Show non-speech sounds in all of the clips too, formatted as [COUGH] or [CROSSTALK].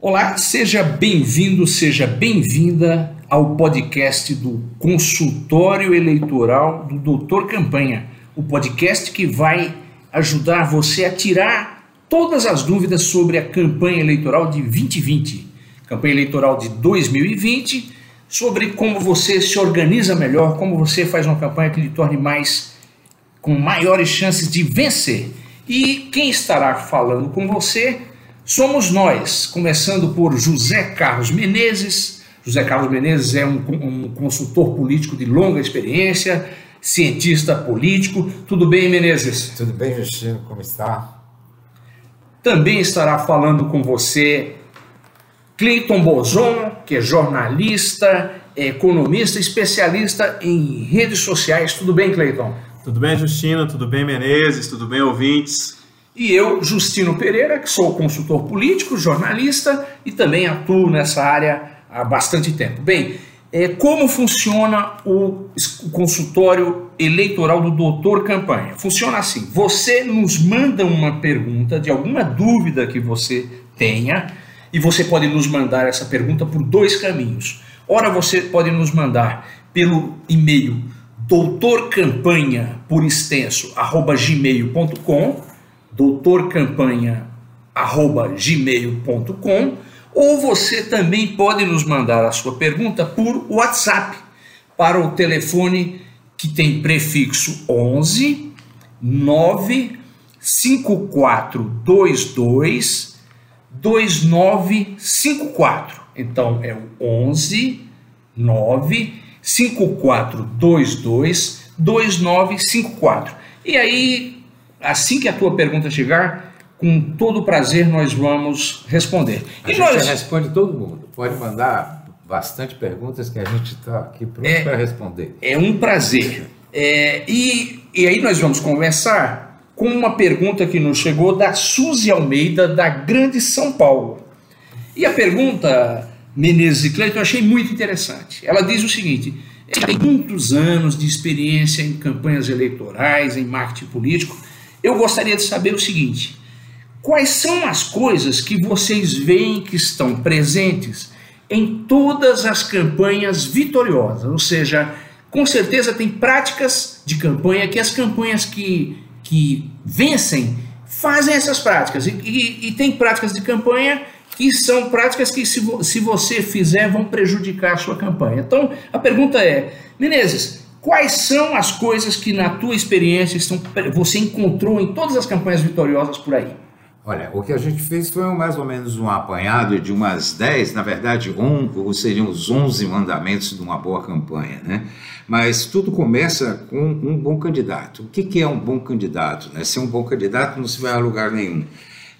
Olá, seja bem-vindo, seja bem-vinda ao podcast do Consultório Eleitoral do Doutor Campanha, o podcast que vai ajudar você a tirar todas as dúvidas sobre a campanha eleitoral de 2020, campanha eleitoral de 2020, sobre como você se organiza melhor, como você faz uma campanha que lhe torne mais com maiores chances de vencer. E quem estará falando com você somos nós, começando por José Carlos Menezes. José Carlos Menezes é um, um consultor político de longa experiência, cientista político. Tudo bem, Menezes? Tudo bem, Justino? Como está? Também estará falando com você Cleiton Bozon, que é jornalista, é economista, especialista em redes sociais. Tudo bem, Cleiton? Tudo bem, Justino? Tudo bem, Menezes? Tudo bem, ouvintes? E eu, Justino Pereira, que sou consultor político, jornalista e também atuo nessa área há bastante tempo. Bem, é, como funciona o, consultório eleitoral do Doutor Campanha? Funciona assim: você nos manda uma pergunta de alguma dúvida que você tenha, e você pode nos mandar essa pergunta por dois caminhos. Ora, você pode nos mandar pelo e-mail doutorcampanha por extenso arroba gmail.com doutorcampanha@gmail.com ou você também pode nos mandar a sua pergunta por WhatsApp para o telefone que tem prefixo 11 9 5422 2954. Então é o 11 9 5422 2954. E aí assim que a tua pergunta chegar, com todo prazer nós vamos responder. A e gente nós responde todo mundo. Pode mandar bastante perguntas que a gente está aqui pronto É. para responder. é um prazer. É, e, e aí nós vamos conversar com uma pergunta que nos chegou da Suzy Almeida, da Grande São Paulo. E a pergunta, Menezes e Cleiton, eu achei muito interessante. Ela diz o seguinte: tem muitos anos de experiência em campanhas eleitorais, em marketing político. Eu gostaria de saber o seguinte: quais são as coisas que vocês veem que estão presentes em todas as campanhas vitoriosas? Ou seja, com certeza tem práticas de campanha que as campanhas que, que vencem fazem essas práticas. E, e- e tem práticas de campanha que são práticas que, se, vo- se você fizer, vão prejudicar a sua campanha. Então, a pergunta é, Menezes, quais são as coisas que, na tua experiência, estão, você encontrou em todas as campanhas vitoriosas por aí? Olha, o que a gente fez foi mais ou menos um apanhado de umas 10, na verdade, um, seriam os 11 mandamentos de uma boa campanha, né? Mas tudo começa com um bom candidato. O que, que é um bom candidato? Né? Ser um bom candidato não se vai a lugar nenhum.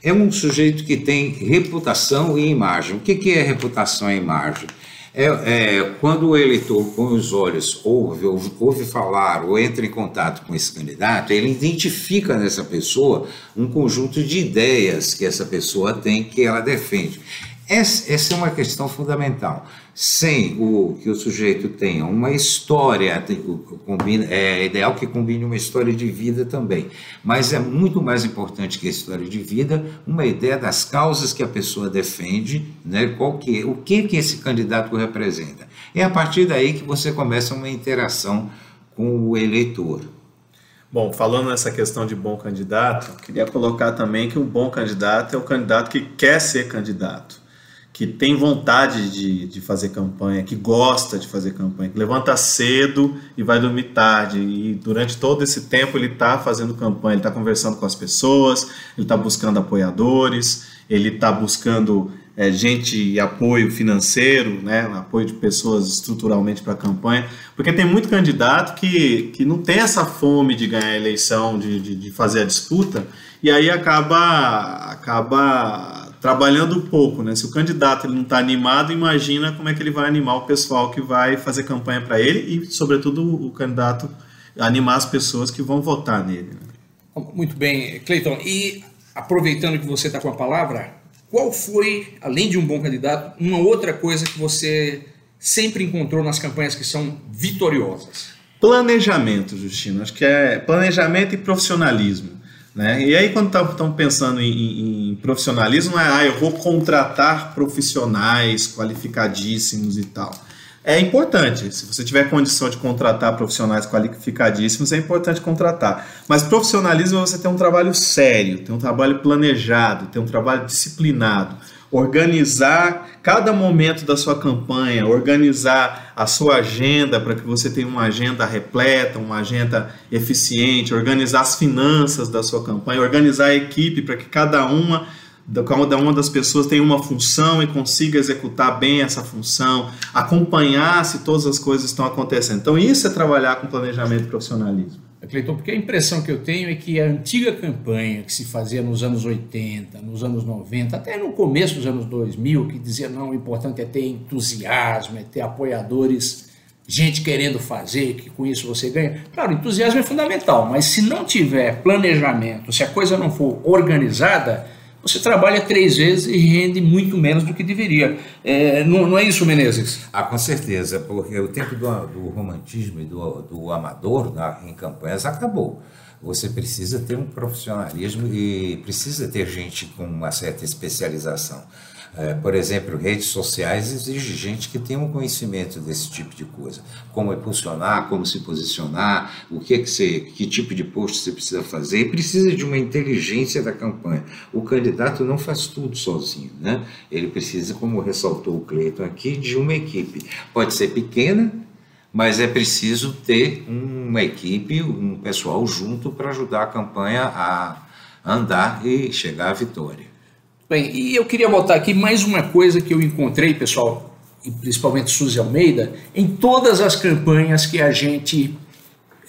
É um sujeito que tem reputação e imagem. O que é reputação e imagem? É, é, quando o eleitor, com os olhos, ouve, ouve, ouve falar ou entra em contato com esse candidato, ele identifica nessa pessoa um conjunto de ideias que essa pessoa tem, que ela defende. Essa, essa é uma questão fundamental. Sem o que o sujeito tenha uma história, combina, é ideal que combine uma história de vida também, mas é muito mais importante que a história de vida, uma ideia das causas que a pessoa defende, né, qual que, o que, que esse candidato representa. É a partir daí que você começa uma interação com o eleitor. Bom, falando nessa questão de bom candidato, queria colocar também que o bom candidato é o candidato que quer ser candidato, que tem vontade de, de fazer campanha, que gosta de fazer campanha, que levanta cedo e vai dormir tarde. E durante todo esse tempo ele está fazendo campanha, ele está conversando com as pessoas, ele está buscando apoiadores, ele está buscando é, gente e apoio financeiro, né, apoio de pessoas estruturalmente para a campanha, porque tem muito candidato que, que não tem essa fome de ganhar a eleição, de, de, de fazer a disputa, e aí acaba, acaba trabalhando pouco, né? Se o candidato ele não está animado, imagina como é que ele vai animar o pessoal que vai fazer campanha para ele e, sobretudo, o candidato animar as pessoas que vão votar nele. Né? Muito bem, Cleiton. E aproveitando que você está com a palavra, qual foi, além de um bom candidato, uma outra coisa que você sempre encontrou nas campanhas que são vitoriosas? Planejamento, Justino. Acho que é planejamento e profissionalismo. Né? E aí, quando estão pensando em, em, profissionalismo, é, ah, eu vou contratar profissionais qualificadíssimos e tal. É importante, se você tiver condição de contratar profissionais qualificadíssimos, é importante contratar. Mas profissionalismo é você ter um trabalho sério, ter um trabalho planejado, ter um trabalho disciplinado organizar cada momento da sua campanha, organizar a sua agenda para que você tenha uma agenda repleta, uma agenda eficiente, organizar as finanças da sua campanha, organizar a equipe para que cada uma cada uma das pessoas tenha uma função e consiga executar bem essa função, acompanhar se todas as coisas estão acontecendo. Então isso é trabalhar com planejamento e profissionalismo. Cleiton, porque a impressão que eu tenho é que a antiga campanha que se fazia nos anos 80, nos anos 90, até no começo dos anos 2000, que dizia não, o importante é ter entusiasmo, é ter apoiadores, gente querendo fazer, que com isso você ganha. Claro, entusiasmo é fundamental, mas se não tiver planejamento, se a coisa não for organizada, você trabalha três vezes e rende muito menos do que deveria. É, não, não, é isso, Menezes? Ah, com certeza, porque o tempo do, do romantismo e do, do amador na, em campanhas acabou. Você precisa ter um profissionalismo e precisa ter gente com uma certa especialização. É, por exemplo, redes sociais exige gente que tenha um conhecimento desse tipo de coisa. Como impulsionar, como se posicionar, o que, é que, você, que tipo de post você precisa fazer. E precisa de uma inteligência da campanha. O candidato não faz tudo sozinho. Né? Ele precisa, como ressaltou o Cleiton aqui, de uma equipe. Pode ser pequena, mas é preciso ter uma equipe, um pessoal junto para ajudar a campanha a andar e chegar à vitória. Bem, e eu queria botar aqui mais uma coisa que eu encontrei, pessoal, e principalmente Suzy Almeida, em todas as campanhas que a gente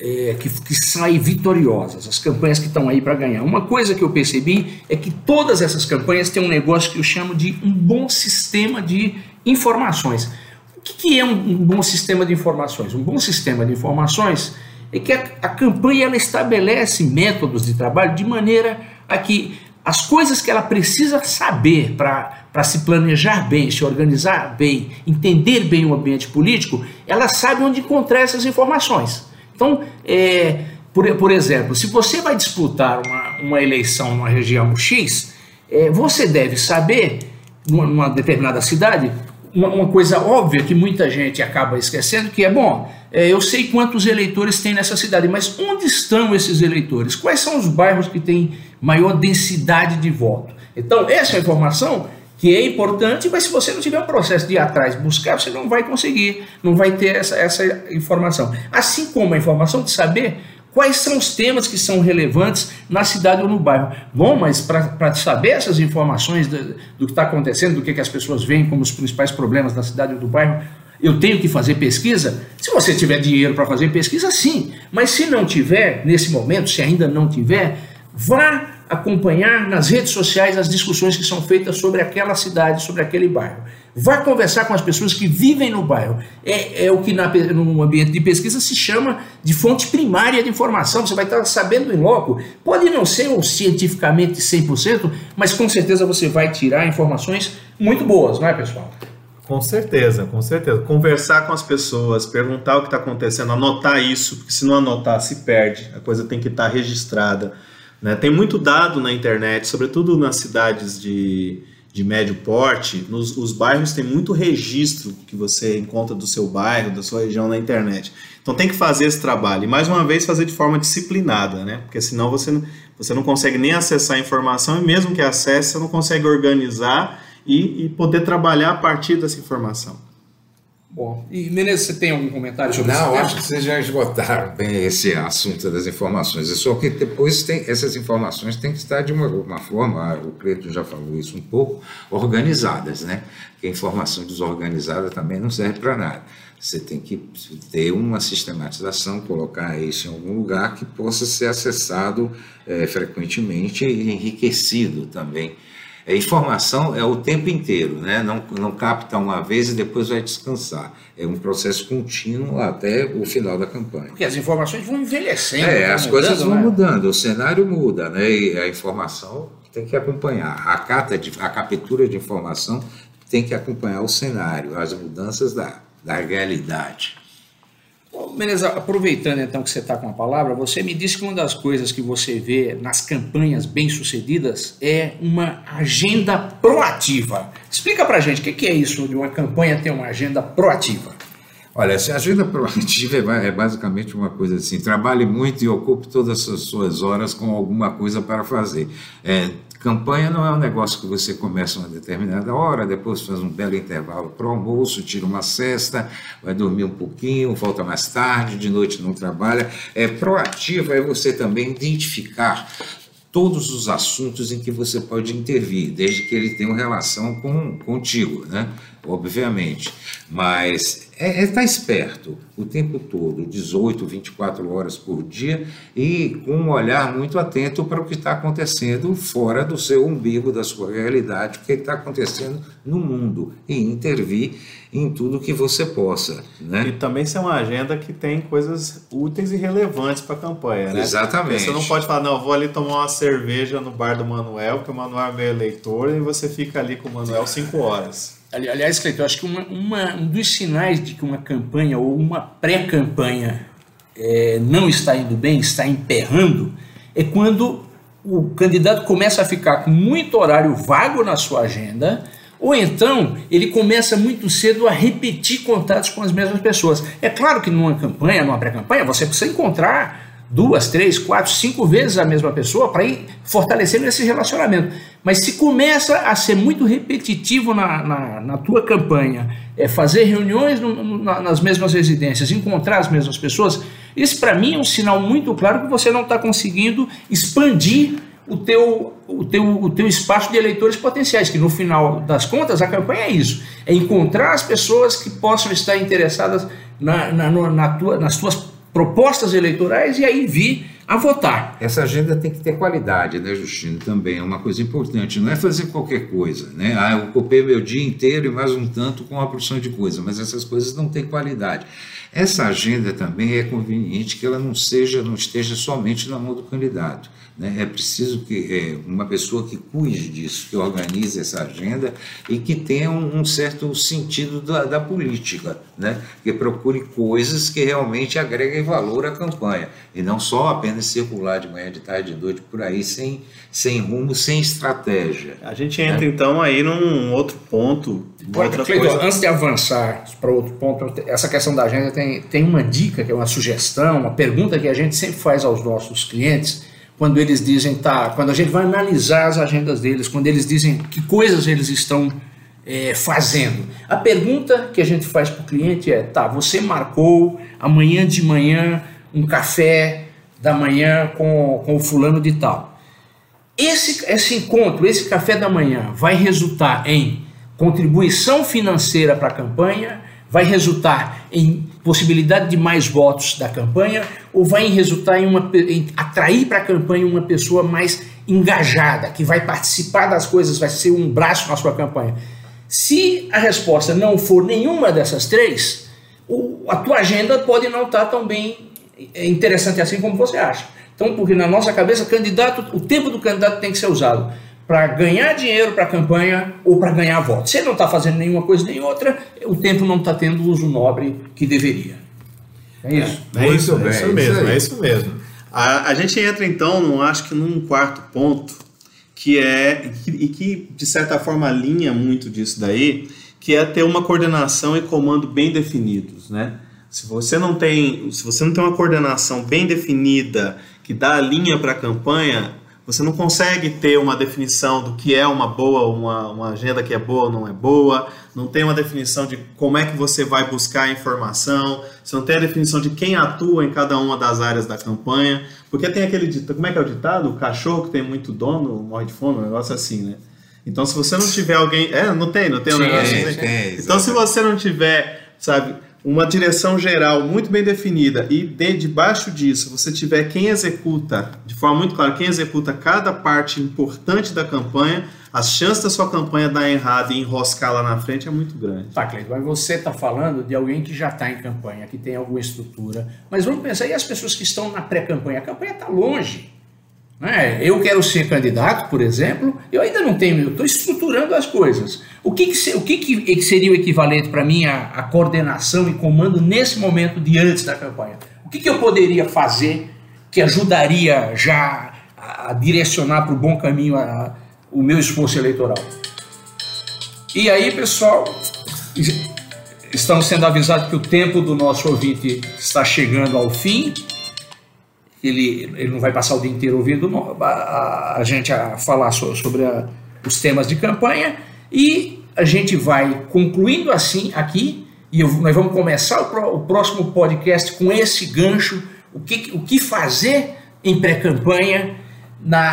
é, que, que vitoriosas, as campanhas que estão aí para ganhar. Uma coisa que eu percebi é que todas essas campanhas têm um negócio que eu chamo de um bom sistema de informações. O que, que é um, um, bom sistema de informações? Um bom sistema de informações é que a, a campanha ela estabelece métodos de trabalho de maneira a que as coisas que ela precisa saber para se planejar bem, se organizar bem, entender bem o ambiente político, ela sabe onde encontrar essas informações. Então, é, por, por exemplo, se você vai disputar uma, uma eleição numa região X, é, você deve saber, numa, numa determinada cidade, uma, coisa óbvia que muita gente acaba esquecendo, que é, bom, é, eu sei quantos eleitores tem nessa cidade, mas onde estão esses eleitores? Quais são os bairros que têm maior densidade de voto. Então, essa é informação que é importante, mas se você não tiver um processo de ir atrás, buscar, você não vai conseguir, não vai ter essa, essa informação. Assim como a informação de saber quais são os temas que são relevantes na cidade ou no bairro. Bom, mas para saber essas informações do, do que está acontecendo, do que, que as pessoas veem como os principais problemas da cidade ou do bairro, eu tenho que fazer pesquisa? Se você tiver dinheiro para fazer pesquisa, sim. Mas se não tiver, nesse momento, se ainda não tiver, Vá acompanhar nas redes sociais as discussões que são feitas sobre aquela cidade, sobre aquele bairro. Vá conversar com as pessoas que vivem no bairro. É, é o que no ambiente de pesquisa se chama de fonte primária de informação. Você vai estar sabendo em loco. Pode não ser um cientificamente 100%, mas com certeza você vai tirar informações muito boas, não é, pessoal? Com certeza, com certeza. Conversar com as pessoas, perguntar o que está acontecendo, anotar isso, porque se não anotar, se perde. A coisa tem que estar registrada. Né? Tem muito dado na internet, sobretudo nas cidades de, de médio porte, nos os bairros tem muito registro que você encontra do seu bairro, da sua região na internet. Então tem que fazer esse trabalho. E mais uma vez fazer de forma disciplinada, né? Porque senão você, você não consegue nem acessar a informação e mesmo que acesse, você não consegue organizar e, e poder trabalhar a partir dessa informação. Bom, e Menezes, você tem algum comentário sobre isso? Não, acho que vocês já esgotaram bem esse assunto das informações. É só que depois tem, essas informações têm que estar de uma, uma forma, o Cleito já falou isso um pouco, organizadas, né? Porque a informação desorganizada também não serve para nada. Você tem que ter uma sistematização, colocar isso em algum lugar que possa ser acessado é, frequentemente e enriquecido também A informação é o tempo inteiro, né? não, não capta uma vez e depois vai descansar. É um processo contínuo até o final da campanha. Porque as informações vão envelhecendo. É, vão as coisas mudando, vão né? mudando, o cenário muda, né? E a informação tem que acompanhar. A, cata de, a captura de informação tem que acompanhar o cenário, as mudanças da, da realidade. Menezes, aproveitando então que você está com a palavra, você me disse que uma das coisas que você vê nas campanhas bem-sucedidas é uma agenda proativa. Explica pra gente o que é isso de uma campanha ter uma agenda proativa. Olha, essa agenda proativa é ba- basicamente uma coisa assim: trabalhe muito e ocupe todas as suas horas com alguma coisa para fazer. É, campanha não é um negócio que você começa uma determinada hora, depois faz um belo intervalo para o almoço, tira uma cesta, vai dormir um pouquinho, volta mais tarde, de noite não trabalha. É proativa é você também identificar todos os assuntos em que você pode intervir, desde que ele tenha relação com contigo, né? Obviamente. Mas é estar esperto o tempo todo, 18, 24 horas por dia, e com um olhar muito atento para o que está acontecendo fora do seu umbigo, da sua realidade, o que está acontecendo no mundo, e intervir em tudo que você possa. Né? E também ser uma agenda que tem coisas úteis e relevantes para a campanha, né? Exatamente. Você não pode falar, não, eu vou ali tomar uma cerveja no bar do Manuel, que o Manuel é meu eleitor, e você fica ali com o Manuel cinco horas. Ali- Aliás, Cleiton, acho que uma- uma- um dos sinais de que uma campanha ou uma pré-campanha eh, não está indo bem, está emperrando, é quando o candidato começa a ficar com muito horário vago na sua agenda, ou então ele começa muito cedo a repetir contatos com as mesmas pessoas. É claro que numa campanha, numa pré-campanha, você precisa encontrar duas, três, quatro, cinco vezes a mesma pessoa para ir fortalecendo esse relacionamento. Mas se começa a ser muito repetitivo na, na, na tua campanha, é fazer reuniões no- no- na- nas mesmas residências, encontrar as mesmas pessoas, isso para mim é um sinal muito claro que você não está conseguindo expandir o teu, o, teu, o teu espaço de eleitores potenciais, que no final das contas a campanha é isso, é encontrar as pessoas que possam estar interessadas na, na, na tua, nas tuas propostas eleitorais e aí vir a votar. Essa agenda tem que ter qualidade, né, Justino? Também é uma coisa importante. Não é fazer qualquer coisa, né? Ah, eu ocupei meu dia inteiro e mais um tanto com uma porção de coisa, mas essas coisas não têm qualidade. Essa agenda também é conveniente que ela não seja, não esteja somente na mão do candidato. Né? É preciso que é, uma pessoa que cuide disso, que organize essa agenda e que tenha um, um certo sentido da, da política, né? que procure coisas que realmente agreguem valor à campanha e não só apenas circular de manhã, de tarde, de noite por aí sem, sem rumo, sem estratégia. A gente entra então aí num outro ponto, outra Cleiton, coisa. antes de avançar para outro ponto, essa questão da agenda tem, tem uma dica, que é uma sugestão, uma pergunta que a gente sempre faz aos nossos clientes, quando eles dizem, tá, quando a gente vai analisar as agendas deles, quando eles dizem que coisas eles estão é, fazendo. A pergunta que a gente faz para o cliente é, tá, você marcou amanhã de manhã um café da manhã com, com o fulano de tal. Esse, esse encontro, esse café da manhã, vai resultar em contribuição financeira para a campanha, vai resultar em possibilidade de mais votos da campanha, ou vai resultar em, uma, em atrair para a campanha uma pessoa mais engajada, que vai participar das coisas, vai ser um braço na sua campanha. Se a resposta não for nenhuma dessas três, a tua agenda pode não estar tão bem é, interessante assim como você acha. Então, porque na nossa cabeça, candidato, o tempo do candidato tem que ser usado para ganhar dinheiro para a campanha ou para ganhar votos. Se ele não está fazendo nenhuma coisa nem outra, o tempo não está tendo o uso nobre que deveria. É isso. É Muito isso, bem, é isso isso mesmo, é isso mesmo. A, a gente entra então, num, acho que num quarto ponto, que é, e que, e que, de certa forma alinha muito disso daí, que é ter uma coordenação e comando bem definidos, né? Se você não tem, se você não tem uma coordenação bem definida que dá a linha para a campanha, você não consegue ter uma definição do que é uma boa, uma, uma agenda que é boa ou não é boa, não tem uma definição de como é que você vai buscar a informação, você não tem a definição de quem atua em cada uma das áreas da campanha, porque tem aquele ditado, como é que é o ditado? O cachorro que tem muito dono morre de fome, um negócio assim, né? Então se você não tiver alguém, é, não tem, não tem um negócio assim? Então se você não tiver, sabe, uma direção geral muito bem definida e de, debaixo disso você tiver quem executa, de forma muito clara, quem executa cada parte importante da campanha, a chance da sua campanha dar errado e enroscar lá na frente é muito grande. Tá, Cleiton, mas você está falando de alguém que já está em campanha, que tem alguma estrutura. Mas vamos pensar, e as pessoas que estão na pré-campanha? A campanha está longe. Né? Eu quero ser candidato, por exemplo, eu ainda não tenho, eu estou estruturando as coisas. O que, que, o que, que seria o equivalente para mim a, a, coordenação e comando nesse momento de antes da campanha? O que, que eu poderia fazer que ajudaria já a, a direcionar para o bom caminho a, o meu esforço eleitoral? E aí, pessoal, estamos sendo avisados que o tempo do nosso ouvinte está chegando ao fim ele, ele não vai passar o dia inteiro ouvindo a, a gente a falar sobre a, os temas de campanha. E a gente vai concluindo assim aqui e eu, nós vamos começar o, o, próximo podcast com esse gancho, o que, o que fazer em pré-campanha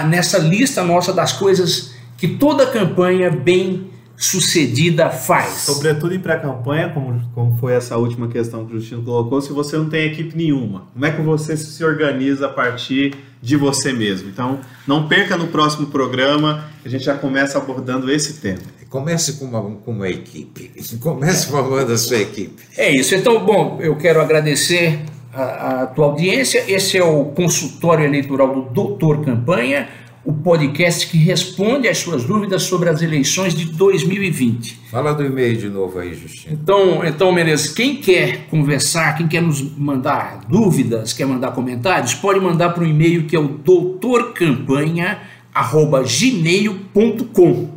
nessa lista nossa das coisas que toda campanha bem sucedida faz. Sobretudo em pré-campanha, como, como foi essa última questão que o Justino colocou, se você não tem equipe nenhuma, como é que você se organiza a partir de você mesmo? Então, não perca no próximo programa, a gente já começa abordando esse tema. Comece com uma, com uma equipe, [LAUGHS] comece formando a sua equipe. É isso, então, bom, eu quero agradecer a, a tua audiência, esse é o consultório eleitoral do Doutor Campanha, o podcast que responde às suas dúvidas sobre as eleições de 2020. Fala do e-mail de novo aí, Justino. Então, então, Menezes, quem quer conversar, quem quer nos mandar dúvidas, quer mandar comentários, pode mandar para o e-mail que é o doutorcampanha.gmail.com.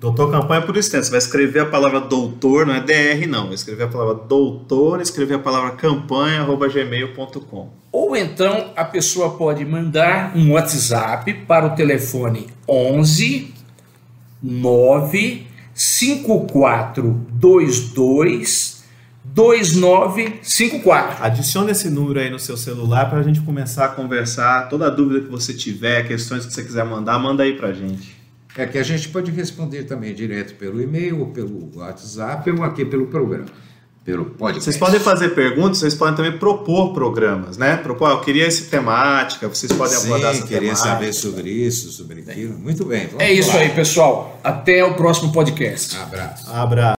Doutor Campanha por extenso. Você vai escrever a palavra doutor, não é DR, não. Vai escrever a palavra doutor, escrever a palavra campanha, arroba gmail.com. Ou então a pessoa pode mandar um WhatsApp para o telefone 11 9 5422 2954. Adicione esse número aí no seu celular para a gente começar a conversar. Toda dúvida que você tiver, questões que você quiser mandar, manda aí para a gente. É que a gente pode responder também direto pelo e-mail, ou pelo WhatsApp, ou aqui pelo programa. Pelo podcast. Vocês podem fazer perguntas, vocês podem também propor programas, né? Propor, eu queria essa temática, vocês podem Sim, abordar essa queria temática. saber sobre isso, sobre aquilo. Muito bem. É isso aí, pessoal. Até o próximo podcast. Abraço. Abraço.